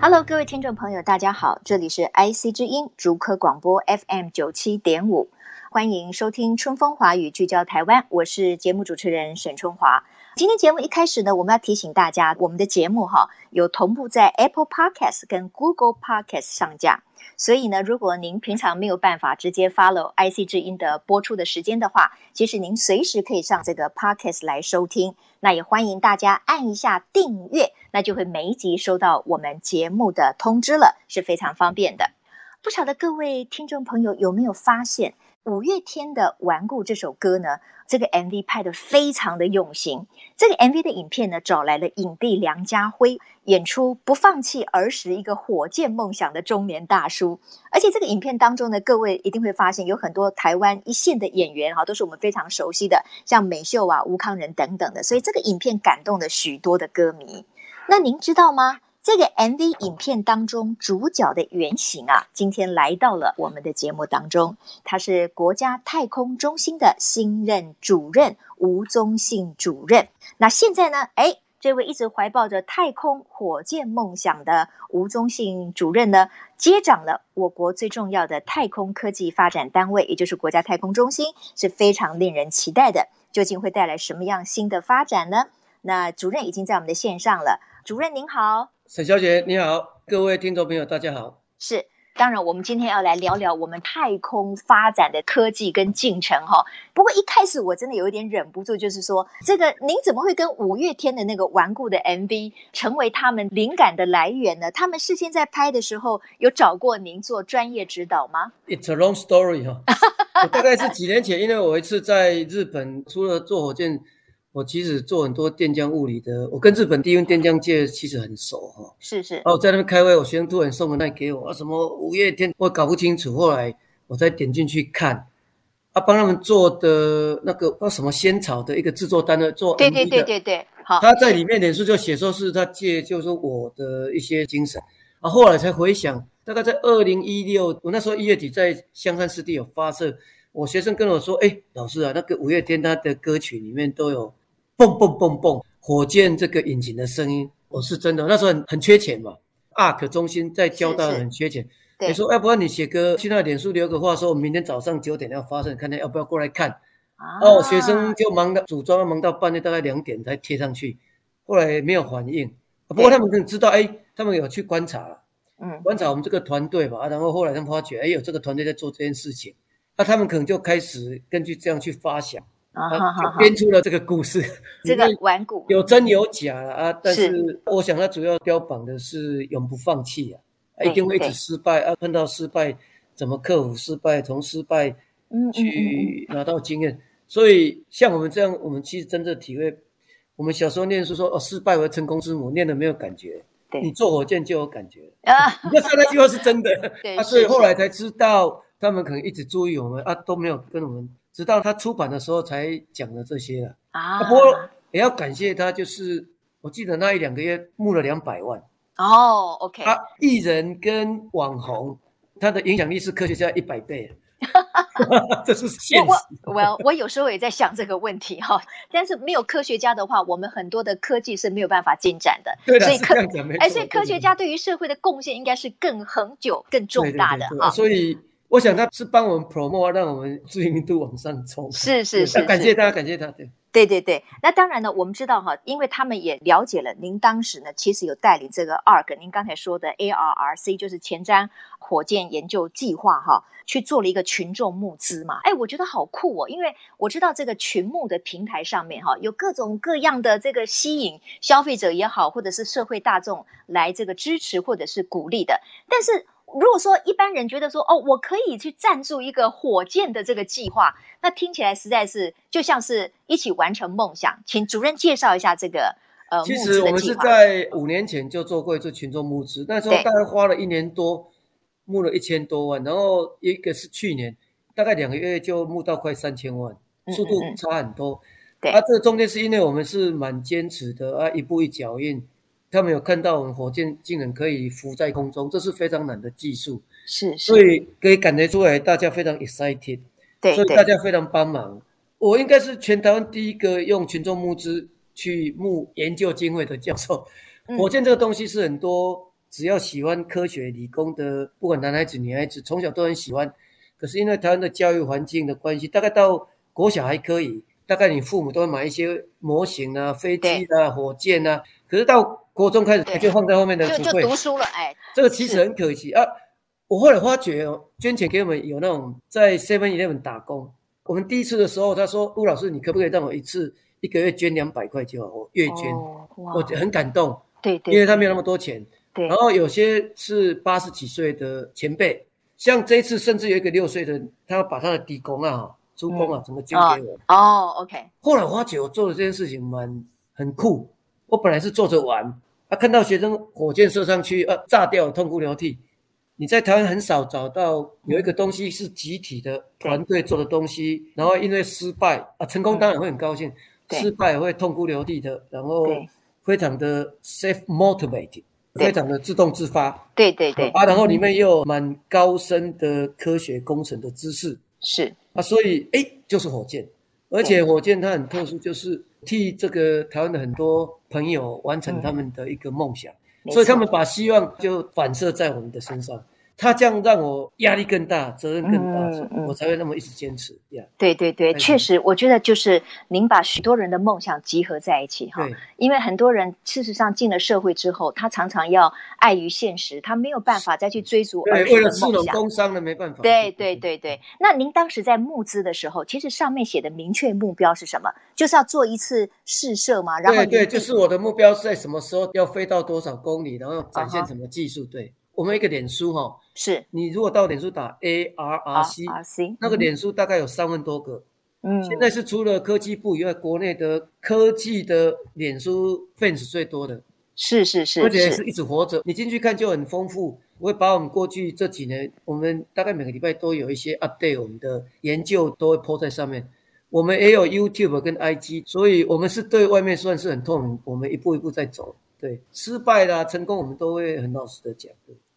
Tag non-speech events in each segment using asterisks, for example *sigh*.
Hello，各位听众朋友，大家好，这里是 IC 之音竹科广播 FM 九七点五，欢迎收听春风华语，聚焦台湾，我是节目主持人沈春华。今天节目一开始呢，我们要提醒大家，我们的节目哈有同步在 Apple Podcast 跟 Google Podcast 上架。所以呢，如果您平常没有办法直接 follow IC 之音的播出的时间的话，其实您随时可以上这个 podcast 来收听。那也欢迎大家按一下订阅，那就会每一集收到我们节目的通知了，是非常方便的。不晓得各位听众朋友有没有发现？五月天的《顽固》这首歌呢，这个 MV 拍得非常的用心。这个 MV 的影片呢，找来了影帝梁家辉演出，不放弃儿时一个火箭梦想的中年大叔。而且这个影片当中呢，各位一定会发现有很多台湾一线的演员哈，都是我们非常熟悉的，像美秀啊、吴康仁等等的。所以这个影片感动了许多的歌迷。那您知道吗？这个 MV 影片当中主角的原型啊，今天来到了我们的节目当中。他是国家太空中心的新任主任吴宗信主任。那现在呢，哎，这位一直怀抱着太空火箭梦想的吴宗信主任呢，接掌了我国最重要的太空科技发展单位，也就是国家太空中心，是非常令人期待的。究竟会带来什么样新的发展呢？那主任已经在我们的线上了。主任您好。沈小姐你好，各位听众朋友大家好。是，当然我们今天要来聊聊我们太空发展的科技跟进程哈。不过一开始我真的有一点忍不住，就是说这个您怎么会跟五月天的那个顽固的 MV 成为他们灵感的来源呢？他们事先在拍的时候有找过您做专业指导吗？It's a long story 哈，大概是几年前，因为我一次在日本，除了坐火箭。我其实做很多电浆物理的，我跟日本低温电浆界其实很熟哈。是是。哦，在那边开会，我学生突然送个那给我啊，什么五月天，我搞不清楚。后来我再点进去看，啊，帮他们做的那个叫什么仙草的一个制作单位做。对对对对对。好。他在里面脸书就写说是他借，就是说我的一些精神。啊，后来才回想，大概在二零一六，我那时候一月底在香山湿地有发射，我学生跟我说，哎，老师啊，那个五月天他的歌曲里面都有。蹦蹦蹦蹦，火箭这个引擎的声音，我是真的。那时候很很缺钱嘛，ARC 中心在交大很缺钱。你说，要不然你写歌去那脸书留个话，说我明天早上九点要发射，看看要不要过来看。啊、哦，学生就忙到组装，忙到半夜大概两点才贴上去，后来没有反应。不过他们可能知道，哎，他们有去观察了，嗯，观察我们这个团队吧。然后后来他们发觉，哎，有这个团队在做这件事情，那他们可能就开始根据这样去发想。啊，就编出了这个故事，*laughs* 这个顽固。有真有假啊，但是。我想他主要标榜的是永不放弃啊，一定会一直失败啊，碰到失败怎么克服失败，从失败去拿到经验。所以像我们这样，我们其实真正体会，我们小时候念书说哦，失败为成功之母，念的没有感觉，你坐火箭就有感觉啊，*laughs* 你看那句话是真的，*laughs* 啊，所以后来才知道他们可能一直注意我们啊，都没有跟我们。直到他出版的时候才讲了这些了啊！不过也要感谢他，就是我记得那一两个月募了两百万哦。OK，他艺人跟网红，他的影响力是科学家一百倍，*laughs* *laughs* 这是现实。我我我有时候也在想这个问题哈，但是没有科学家的话，我们很多的科技是没有办法进展的。对的，所以科哎，所以科学家对于社会的贡献应该是更恒久、更重大的啊。所以。我想他是帮我们 promote，让我们知名度往上冲。是是是，感谢他，感谢他。对对对对，那当然呢，我们知道哈，因为他们也了解了您当时呢，其实有带领这个 ARC，您刚才说的 ARRC 就是前瞻火箭研究计划哈，去做了一个群众募资嘛。哎，我觉得好酷哦，因为我知道这个群募的平台上面哈，有各种各样的这个吸引消费者也好，或者是社会大众来这个支持或者是鼓励的，但是。如果说一般人觉得说哦，我可以去赞助一个火箭的这个计划，那听起来实在是就像是一起完成梦想。请主任介绍一下这个呃，其实我们是在五年前就做过一次群众募资，那时候大概花了一年多，募了一千多万，然后一个是去年，大概两个月就募到快三千万，速度差很多。嗯嗯嗯对，啊，这个中间是因为我们是蛮坚持的啊，一步一脚印。他们有看到我们火箭竟然可以浮在空中，这是非常难的技术，是，是，所以可以感觉出来大家非常 excited，对，所以大家非常帮忙。我应该是全台湾第一个用群众募资去募研究经费的教授。嗯、火箭这个东西是很多只要喜欢科学理工的，不管男孩子女孩子，从小都很喜欢。可是因为台湾的教育环境的关系，大概到国小还可以，大概你父母都会买一些模型啊、飞机啊、火箭啊。可是到国中开始就放在后面的就就读书了，哎，这个其实很可惜啊。我后来发觉哦，捐钱给我们有那种在 Seven Eleven 打工。我们第一次的时候，他说：“吴老师，你可不可以让我一次一个月捐两百块就好？我月捐，哦、我很感动。对对，因为他没有那么多钱。对。然后有些是八十几岁的前辈，像这一次甚至有一个六岁的，他要把他的底工啊、猪工啊，怎么捐给我？哦，哦，OK。后来我发觉我做的这件事情蛮很酷。我本来是做着玩，啊，看到学生火箭射上去，啊，炸掉，痛哭流涕。你在台湾很少找到有一个东西是集体的团队做的东西，然后因为失败啊，成功当然会很高兴，失败会痛哭流涕的，然后非常的 self motivated，非常的自动自发。对对对。啊，然后里面又有蛮高深的科学工程的知识。是啊，所以哎，就是火箭，而且火箭它很特殊，就是替这个台湾的很多朋友完成他们的一个梦想。所以他们把希望就反射在我们的身上，他这样让我压力更大，责任更大，嗯嗯、我才会那么一直坚持。Yeah, 对对对，确实，我觉得就是您把许多人的梦想集合在一起哈。因为很多人事实上进了社会之后，他常常要碍于现实，他没有办法再去追逐儿时的梦想。对，为了士农工商的没办法。对对对对。那您当时在募资的时候，其实上面写的明确目标是什么？就是要做一次试射吗？然后对对，就是我的目标是在什么时候要飞到多少公里，然后展现什么技术？Uh huh. 对。我们一个脸书哈，是你如果到脸书打 A R R C，那个脸书大概有三万多个。嗯，现在是除了科技部以外，国内的科技的脸书 fans 最多的。是是是，而且是一直活着。你进去看就很丰富。我会把我们过去这几年，我们大概每个礼拜都有一些 update，我们的研究都会 po 在上面。我们也有 YouTube 跟 IG，所以我们是对外面算是很透明。我们一步一步在走，对，失败啦、成功，我们都会很老实的讲。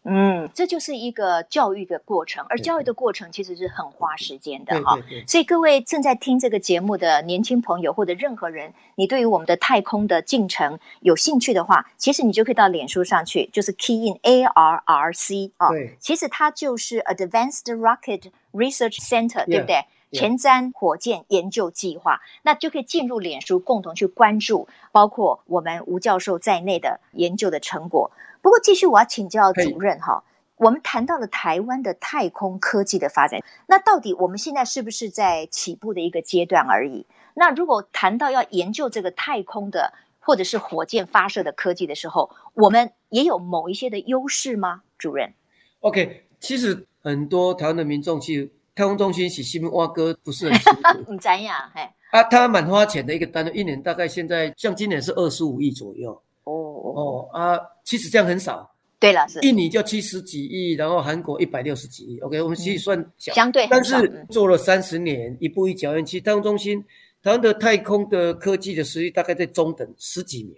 嗯，这就是一个教育的过程，而教育的过程其实是很花时间的哈。所以各位正在听这个节目的年轻朋友或者任何人，你对于我们的太空的进程有兴趣的话，其实你就可以到脸书上去，就是 key in A R R C 啊。对，其实它就是 Advanced Rocket Research Center，对不对？前瞻火箭研究计划，那就可以进入脸书，共同去关注，包括我们吴教授在内的研究的成果。不过，继续我要请教主任哈，我们谈到了台湾的太空科技的发展，那到底我们现在是不是在起步的一个阶段而已？那如果谈到要研究这个太空的或者是火箭发射的科技的时候，我们也有某一些的优势吗？主任？OK，其实很多台湾的民众去太空中心洗新挖哥不是很清楚，你怎样？嘿，啊，他蛮花钱的一个单位，一年大概现在像今年是二十五亿左右。哦哦啊，其实这样很少。对了，是印尼就七十几亿，然后韩国一百六十几亿。OK，我们其实算小，相对，但是做了三十年，一步一脚印。其实太空中心，台湾的太空的科技的实力大概在中等十几名，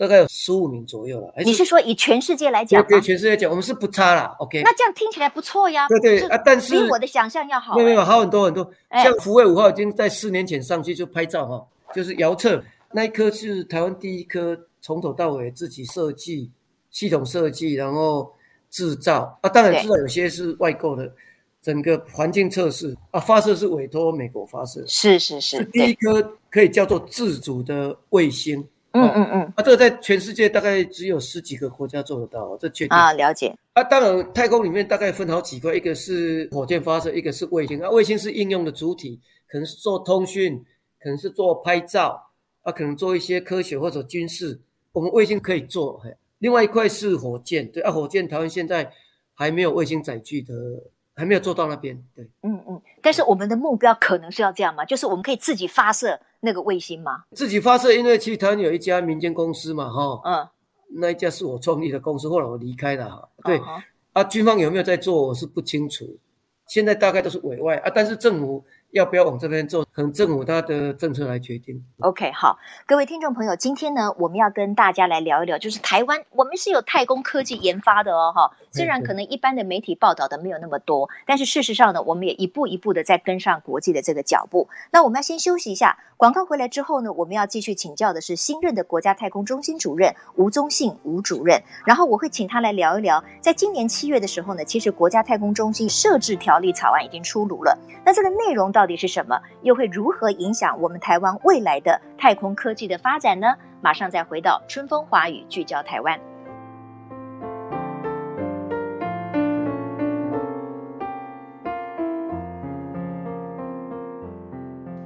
大概有十五名左右了。你是说以全世界来讲？对，全世界讲，我们是不差啦。OK，那这样听起来不错呀。对对啊，但是比我的想象要好。没有没有，好很多很多。像福卫五号已经在四年前上去就拍照哈，就是遥测那一颗是台湾第一颗。从头到尾自己设计系统设计，然后制造啊，当然知道有些是外购的，整个环境测试啊，发射是委托美国发射，是是是，是第一颗可以叫做自主的卫星，嗯嗯嗯，啊，这个在全世界大概只有十几个国家做得到，这确定。啊，了解。啊，当然太空里面大概分好几块，一个是火箭发射，一个是卫星。啊，卫星是应用的主体，可能是做通讯，可能是做拍照啊，可能做一些科学或者军事。我们卫星可以做，另外一块是火箭，对啊，火箭台湾现在还没有卫星载具的，还没有做到那边，对，嗯嗯，但是我们的目标可能是要这样吗？就是我们可以自己发射，那个卫星吗？自己发射，因为其实台湾有一家民间公司嘛，哈，嗯，那一家是我创立的公司，后来我离开了，对，嗯啊，军方有没有在做，我是不清楚，现在大概都是委外啊，但是政府。要不要往这边做？可能政府它的政策来决定。OK，好，各位听众朋友，今天呢，我们要跟大家来聊一聊，就是台湾，我们是有太空科技研发的哦，哈。虽然可能一般的媒体报道的没有那么多，但是事实上呢，我们也一步一步的在跟上国际的这个脚步。那我们要先休息一下，广告回来之后呢，我们要继续请教的是新任的国家太空中心主任吴宗信吴主任，然后我会请他来聊一聊，在今年七月的时候呢，其实国家太空中心设置条例草案已经出炉了，那这个内容。到底是什么？又会如何影响我们台湾未来的太空科技的发展呢？马上再回到春风华语，聚焦台湾。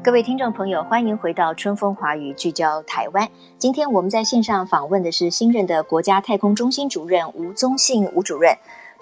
各位听众朋友，欢迎回到春风华语，聚焦台湾。今天我们在线上访问的是新任的国家太空中心主任吴宗信吴主任。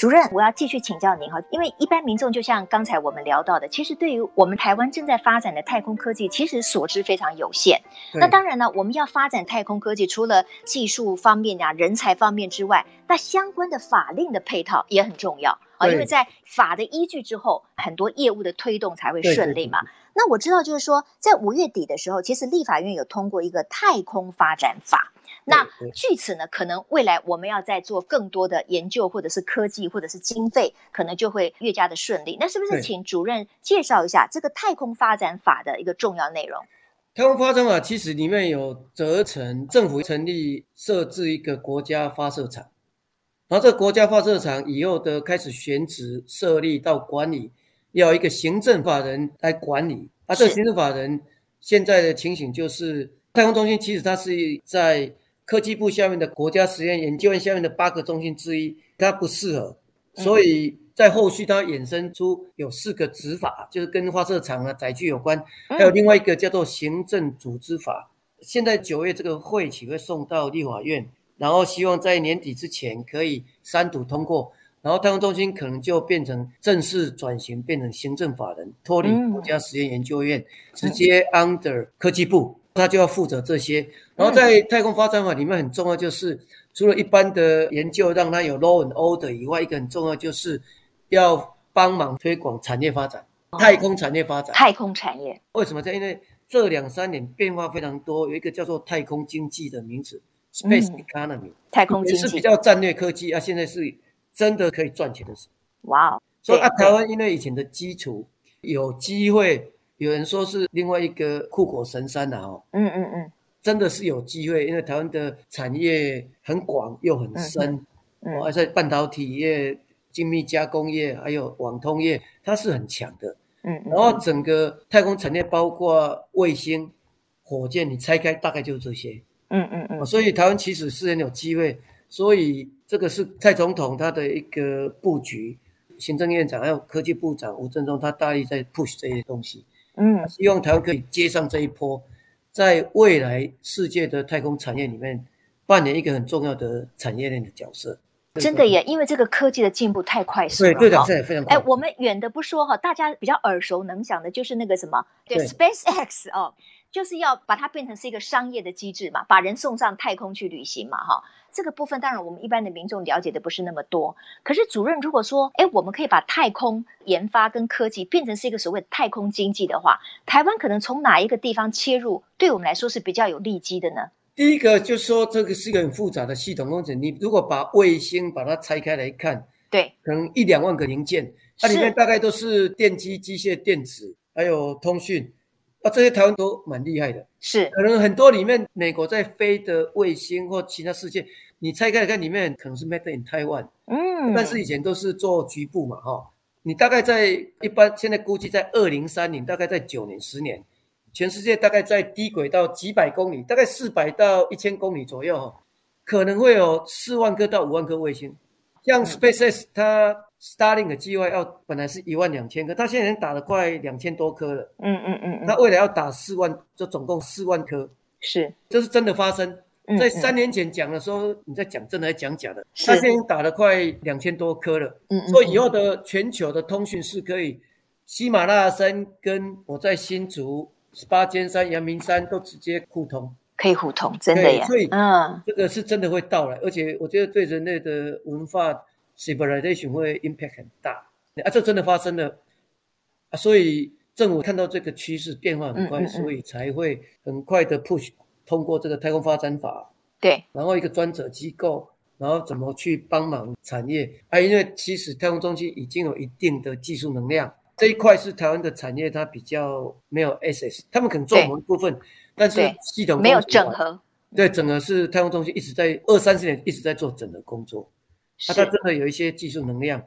主任，我要继续请教您哈，因为一般民众就像刚才我们聊到的，其实对于我们台湾正在发展的太空科技，其实所知非常有限。那当然呢，我们要发展太空科技，除了技术方面呀、人才方面之外，那相关的法令的配套也很重要啊，因为在法的依据之后，很多业务的推动才会顺利嘛。对对对对，那我知道，就是说，在五月底的时候，其实立法院有通过一个太空发展法。那据此呢，可能未来我们要再做更多的研究，或者是科技，或者是经费，可能就会越加的顺利。那是不是请主任介绍一下这个太空发展法的一个重要内容？太空发展法其实里面有责成政府成立设置一个国家发射场，然后这个国家发射场以后的开始选址设立到管理，要一个行政法人来管理。啊，这个行政法人现在的情形就是太空中心，其实它是在。科技部下面的国家实验研究院下面的八个中心之一，它不适合，所以在后续它衍生出有四个执法，就是跟发射场啊载具有关，还有另外一个叫做行政组织法。现在九月这个会期会送到立法院，然后希望在年底之前可以三读通过，然后太空中心可能就变成正式转型，变成行政法人，脱离国家实验研究院，直接 under 科技部。他就要负责这些，然后在太空发展法里面很重要，就是除了一般的研究让它有 law and order 以外，一个很重要就是要帮忙推广产业发展，太空产业发展。太空产业。为什么？在因为这两三年变化非常多，有一个叫做太空经济的名词，space economy，太空经济。是比较战略科技啊，现在是真的可以赚钱的事。哇，所以啊，台湾因为以前的基础有机会。有人说是另外一个护国神山呐，哦，嗯嗯嗯，真的是有机会，因为台湾的产业很广又很深，嗯，而且半导体业、精密加工业还有网通业，它是很强的，嗯，然后整个太空产业包括卫星、火箭，你拆开大概就是这些，嗯嗯嗯，所以台湾其实是很有机会，所以这个是蔡总统他的一个布局，行政院长还有科技部长吴政忠，他大力在 push 这些东西。嗯，希望台湾可以接上这一波，在未来世界的太空产业里面扮演一个很重要的产业链的角色。真的耶，因为这个科技的进步太快速了。对，对的，非常快。哎，我们远的不说哈，大家比较耳熟能详的就是那个什么，对，对，SpaceX 哦，就是要把它变成是一个商业的机制嘛，把人送上太空去旅行嘛，哈。这个部分当然我们一般的民众了解的不是那么多，可是主任如果说，哎，我们可以把太空研发跟科技变成是一个所谓的太空经济的话，台湾可能从哪一个地方切入，对我们来说是比较有利基的呢？第一个就是说，这个是一个很复杂的系统工程，你如果把卫星把它拆开来看，对，可能一两万个零件，它里面大概都是电机、机械、电子，还有通讯。啊，这些台湾都蛮厉害的，是。可能很多里面美国在飞的卫星或其他世界，你拆开来看，里面可能是 made in Taiwan，嗯，但是以前都是做局部嘛，哈，你大概在一般现在估计在二零三零，大概在九年十年，全世界大概在低轨道几百公里，大概四百到一千公里左右，哈，可能会有四万颗到五万颗卫星，像 SpaceX 它。Starlink 的计划要本来是一万两千颗，它现在已经打了快两千多颗了。嗯嗯嗯，他未来要打四万，就总共四万颗。是，这是真的发生。在三年前讲的时候，你在讲真的还讲假的？他现在已经打了快两千多颗了。嗯嗯，所以以后的全球的通讯是可以，喜马拉雅山跟我在新竹八尖山、阳明山都直接互通，可以互通，真的呀。所以，嗯，这个是真的会到来，而且我觉得对人类的文化 civilization 会 impact 很大啊，这真的发生了啊，所以政府看到这个趋势变化很快，嗯嗯嗯，所以才会很快的 push 通过这个太空发展法，对，然后一个专责机构。然后怎么去帮忙产业啊？因为其实太空中心已经有一定的技术能量，这一块是台湾的产业，它比较没有 access，他们可能做某一部分，但是系统没有整合。对，整合是太空中心一直在二三十年一直在做整合工作，那它真的有一些技术能量。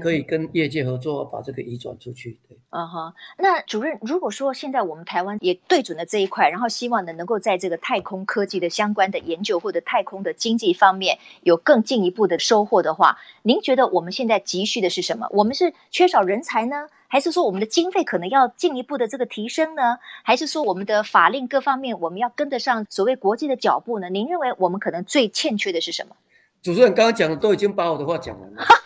可以跟业界合作，把这个移转出去。对，嗯哼。那主任，如果说现在我们台湾也对准了这一块，然后希望呢能够在这个太空科技的相关的研究或者太空的经济方面有更进一步的收获的话，您觉得我们现在急需的是什么？我们是缺少人才呢，还是说我们的经费可能要进一步的这个提升呢？还是说我们的法令各方面我们要跟得上所谓国际的脚步呢？您认为我们可能最欠缺的是什么？主持人刚刚讲的都已经把我的话讲完了。*laughs*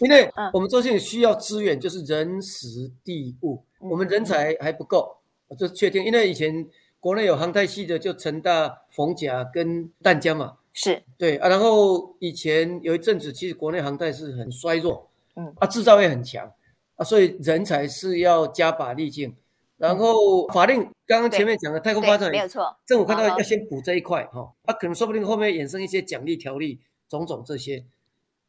因为我们中心需要资源，就是人、时、地、物。我们人才还不够，我这是确定。因为以前国内有航太系的，就成大、逢甲跟淡江嘛。是对啊。然后以前有一阵子，其实国内航太是很衰弱，嗯啊，制造业很强啊，所以人才是要加把力劲。然后法令刚刚前面讲的太空发展，没有错。政府看到要先补这一块哈，啊，可能说不定后面衍生一些奖励条例，种种这些。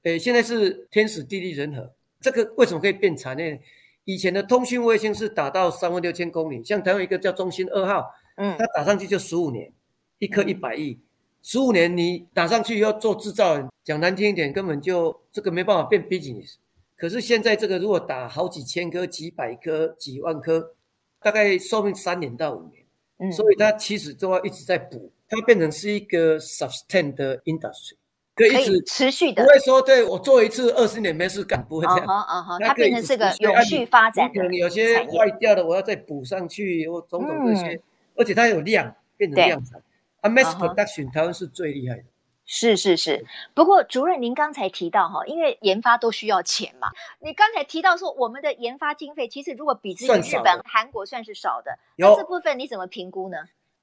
诶，现在是天时地利人和，这个为什么可以变产业？以前的通讯卫星是打到三万六千公里，像台湾一个叫中心二号，嗯，它打上去就十五年，一颗一百亿，十五年你打上去要做制造，讲难听一点，根本就这个没办法变 business。可是现在这个如果打好几千颗、几百颗、几万颗，大概寿命三年到五年，嗯，所以它其实都要一直在补，它变成是一个 sustain 的 industry。可以持续的，不会说对我做一次二十年没事干，不会这样。啊哈它变成是个永续发展。可能有些坏掉的，我要再补上去，或种种这些，而且它有量，变成量产。啊，mass production 台湾是最厉害的。是是是，不过主任您刚才提到哈，因为研发都需要钱嘛。你刚才提到说我们的研发经费其实如果比之日本、韩国算是少的，那这部分你怎么评估呢？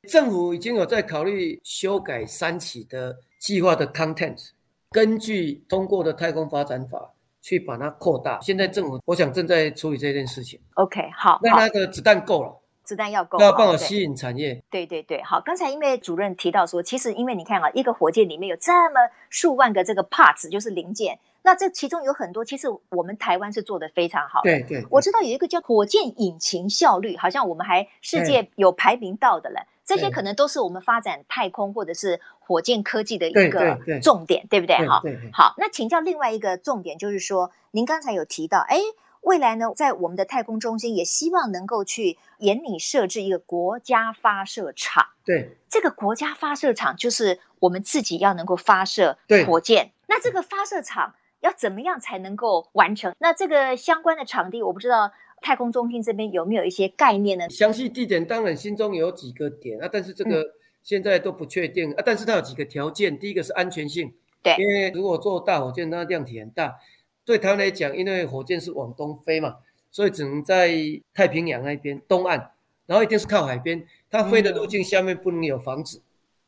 政府已经有在考虑修改三期的。计划的 content 根据通过的太空发展法去把它扩大。现在政府我想正在处理这件事情。OK，好，那那个子弹够了，子弹要够，要帮我吸引产业。对对对，好。刚才因为主任提到说，其实因为你看啊，一个火箭里面有这么数万个这个 parts，就是零件，那这其中有很多，其实我们台湾是做的非常好的。对对，我知道有一个叫火箭引擎效率，好像我们还世界有排名到的了。这些可能都是我们发展太空或者是火箭科技的一个重点，对，不对？哈，好，那请教另外一个重点，就是说，您刚才有提到，哎，未来呢，在我们的太空中心也希望能够去研拟设置一个国家发射场。对，这个国家发射场就是我们自己要能够发射火箭。那这个发射场要怎么样才能够完成？那这个相关的场地，我不知道。太空中心这边有没有一些概念呢？详细地点当然心中有几个点啊，但是这个现在都不确定、嗯、啊。但是它有几个条件，第一个是安全性，对，因为如果做大火箭，那量体很大，对台湾来讲，因为火箭是往东飞嘛，所以只能在太平洋那边东岸，然后一定是靠海边，它飞的路径下面不能有房子，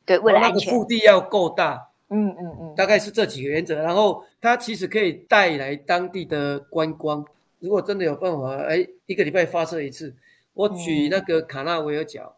对，为了安全，那个腹地要够大，嗯嗯嗯，大概是这几个原则。然后它其实可以带来当地的观光。如果真的有办法，哎，一个礼拜发射一次。我举那个卡纳维尔角，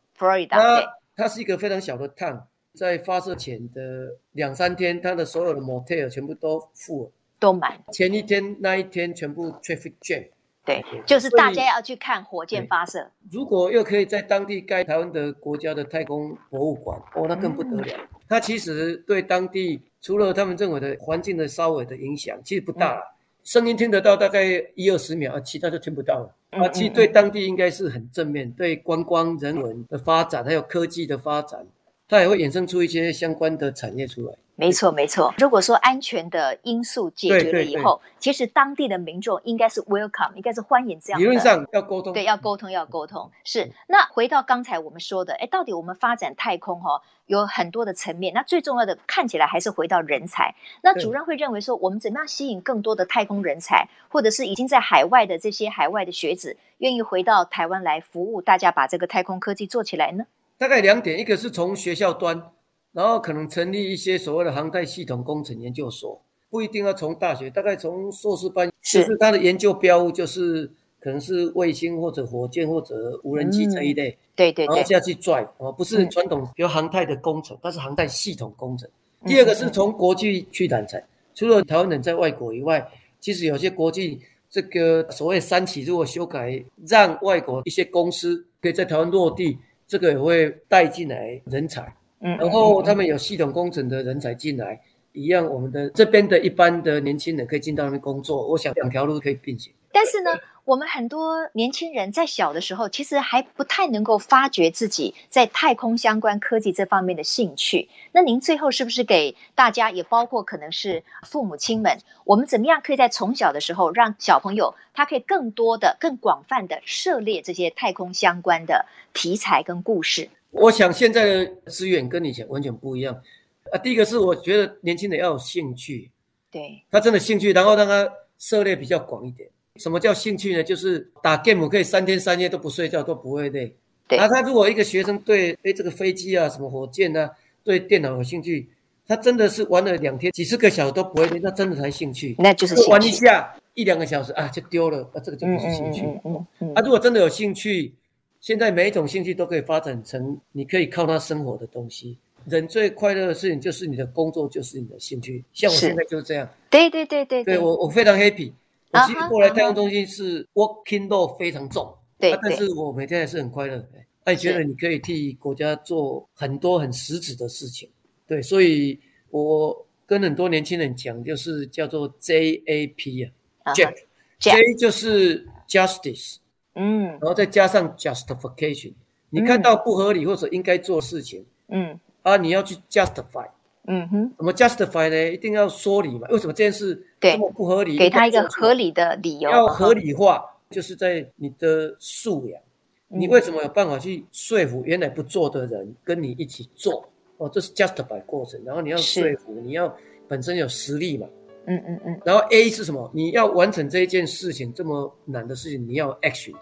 它它是一个非常小的碳，在发射前的两三天，它的所有的 motel 全部都 full，都满。前一天那一天全部 traffic jam，对，就是大家要去看火箭发射。如果又可以在当地盖台湾的国家的太空博物馆，哦，那更不得了。嗯、它其实对当地除了他们认为的环境的稍微的影响，其实不大了。嗯声音听得到，大概一二十秒啊，其他就听不到了。啊，其实对当地应该是很正面，对观光人文的发展还有科技的发展它也会衍生出一些相关的产业出来。没错，没错。如果说安全的因素解决了以后，其实当地的民众应该是 welcome，应该是欢迎这样的。理论上要沟通，对，要沟通，要沟通。是。那回到刚才我们说的，哎，到底我们发展太空哈、哦，有很多的层面。那最重要的看起来还是回到人才。那主任会认为说，我们怎么样吸引更多的太空人才，或者是已经在海外的这些海外的学子，愿意回到台湾来服务大家，把这个太空科技做起来呢？大概两点，一个是从学校端。然后可能成立一些所谓的航太系统工程研究所，不一定要从大学，大概从硕士班，是就是他的研究标物就是可能是卫星或者火箭或者无人机这一类，嗯、对，对对，然后下去拽哦，不是传统比如航太的工程，它是航太系统工程。嗯、第二个是从国际去揽才，除了台湾人在外国以外，其实有些国际这个所谓三期如果修改，让外国一些公司可以在台湾落地，这个也会带进来人才。嗯，然后他们有系统工程的人才进来，一样，我们的这边的一般的年轻人可以进到那边工作。我想两条路可以并行。但是呢，我们很多年轻人在小的时候，其实还不太能够发掘自己在太空相关科技这方面的兴趣。那您最后是不是给大家，也包括可能是父母亲们，我们怎么样可以在从小的时候，让小朋友他可以更多的、更广泛的涉猎这些太空相关的题材跟故事？我想现在的资源跟以前完全不一样啊！第一个是我觉得年轻人要有兴趣，对，他真的兴趣，然后让他涉猎比较广一点。什么叫兴趣呢？就是打 game 可以三天三夜都不睡觉都不会累。对，啊，他如果一个学生对诶这个飞机啊、什么火箭啊、对电脑有兴趣，他真的是玩了两天几十个小时都不会累，那真的才兴趣。那就是。玩一下一两个小时啊就丢了，啊这个就不是兴趣。嗯嗯，嗯，嗯。啊，如果真的有兴趣。现在每一种兴趣都可以发展成你可以靠它生活的东西。人最快乐的事情就是你的工作，就是你的兴趣。像我现在就是这样。对对对对，对我我非常 happy。我其实过来太阳中心是 working load 非常重，对，但是我每天还是很快乐。哎，觉得你可以替国家做很多很实质的事情。对，所以我跟很多年轻人讲，就是叫做 JAP 啊，J 就是 justice。嗯，然后再加上 justification，你看到不合理或者应该做事情，嗯，啊，你要去 justify，嗯哼，怎么 justify 呢？一定要说理嘛。为什么这件事这么不合理？给他一个合理的理由。要合理化，就是在你的素养，你为什么有办法去说服原来不做的人跟你一起做？哦，这是 justify 过程。然后你要说服，你要本身有实力嘛。嗯嗯嗯。然后 A 是什么？你要完成这一件事情，这么难的事情，你要 action。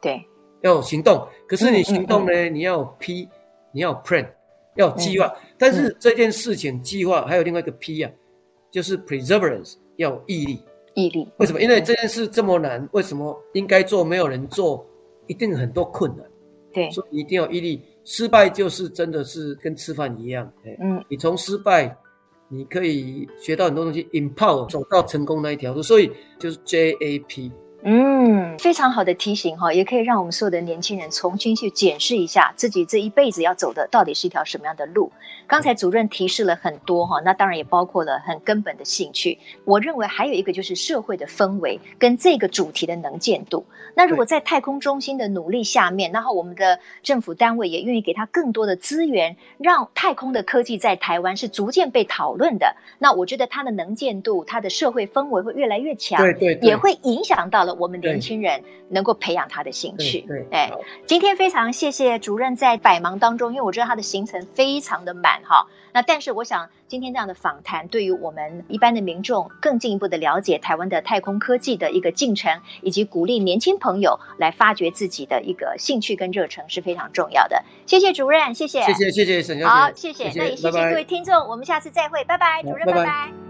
对，要有行动。可是你行动呢？嗯嗯嗯、你要有 P，你要 plan，要计划。嗯、但是这件事情计划还有另外一个 P 啊，就是 perseverance，要毅力。毅力。为什么？因为这件事这么难，为什么应该做没有人做？一定很多困难。对，所以一定要毅力。失败就是真的是跟吃饭一样。哎嗯，你从失败，你可以学到很多东西，empower 走到成功那一条路。所以就是 JAP。嗯，非常好的提醒哈，也可以让我们所有的年轻人重新去检视一下自己这一辈子要走的到底是一条什么样的路。刚才主任提示了很多哈，那当然也包括了很根本的兴趣。我认为还有一个就是社会的氛围跟这个主题的能见度。那如果在太空中心的努力下面，然后我们的政府单位也愿意给他更多的资源，让太空的科技在台湾是逐渐被讨论的，那我觉得它的能见度、它的社会氛围会越来越强，对对，对，也会影响到了。我们年轻人能够培养他的兴趣。对，哎，今天非常谢谢主任在百忙当中，因为我知道他的行程非常的满哈。那但是我想，今天这样的访谈，对于我们一般的民众更进一步的了解台湾的太空科技的一个进程，以及鼓励年轻朋友来发掘自己的一个兴趣跟热忱是非常重要的。谢谢主任，谢谢，谢谢，谢谢沈小姐，好，谢谢，谢谢，那也谢谢各位听众，我们下次再会，拜拜，主任。拜拜。